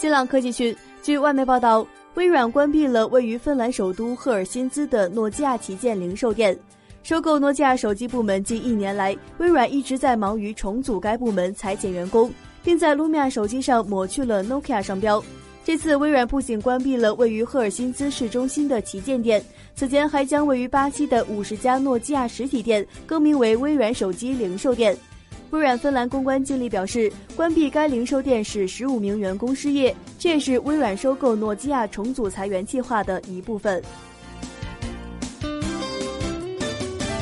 新浪科技讯，据外媒报道，微软关闭了位于芬兰首都赫尔辛基的诺基亚旗舰零售店。收购诺基亚手机部门近一年来，微软一直在忙于重组该部门、裁减员工，并在 Lumia 手机上抹去了 Nokia 商标。这次微软不仅关闭了位于赫尔辛基市中心的旗舰店，此前还将位于巴西的五十家诺基亚实体店更名为微软手机零售店。微软芬兰公关经理表示，关闭该零售店使十五名员工失业，这也是微软收购诺基亚重组裁员计划的一部分。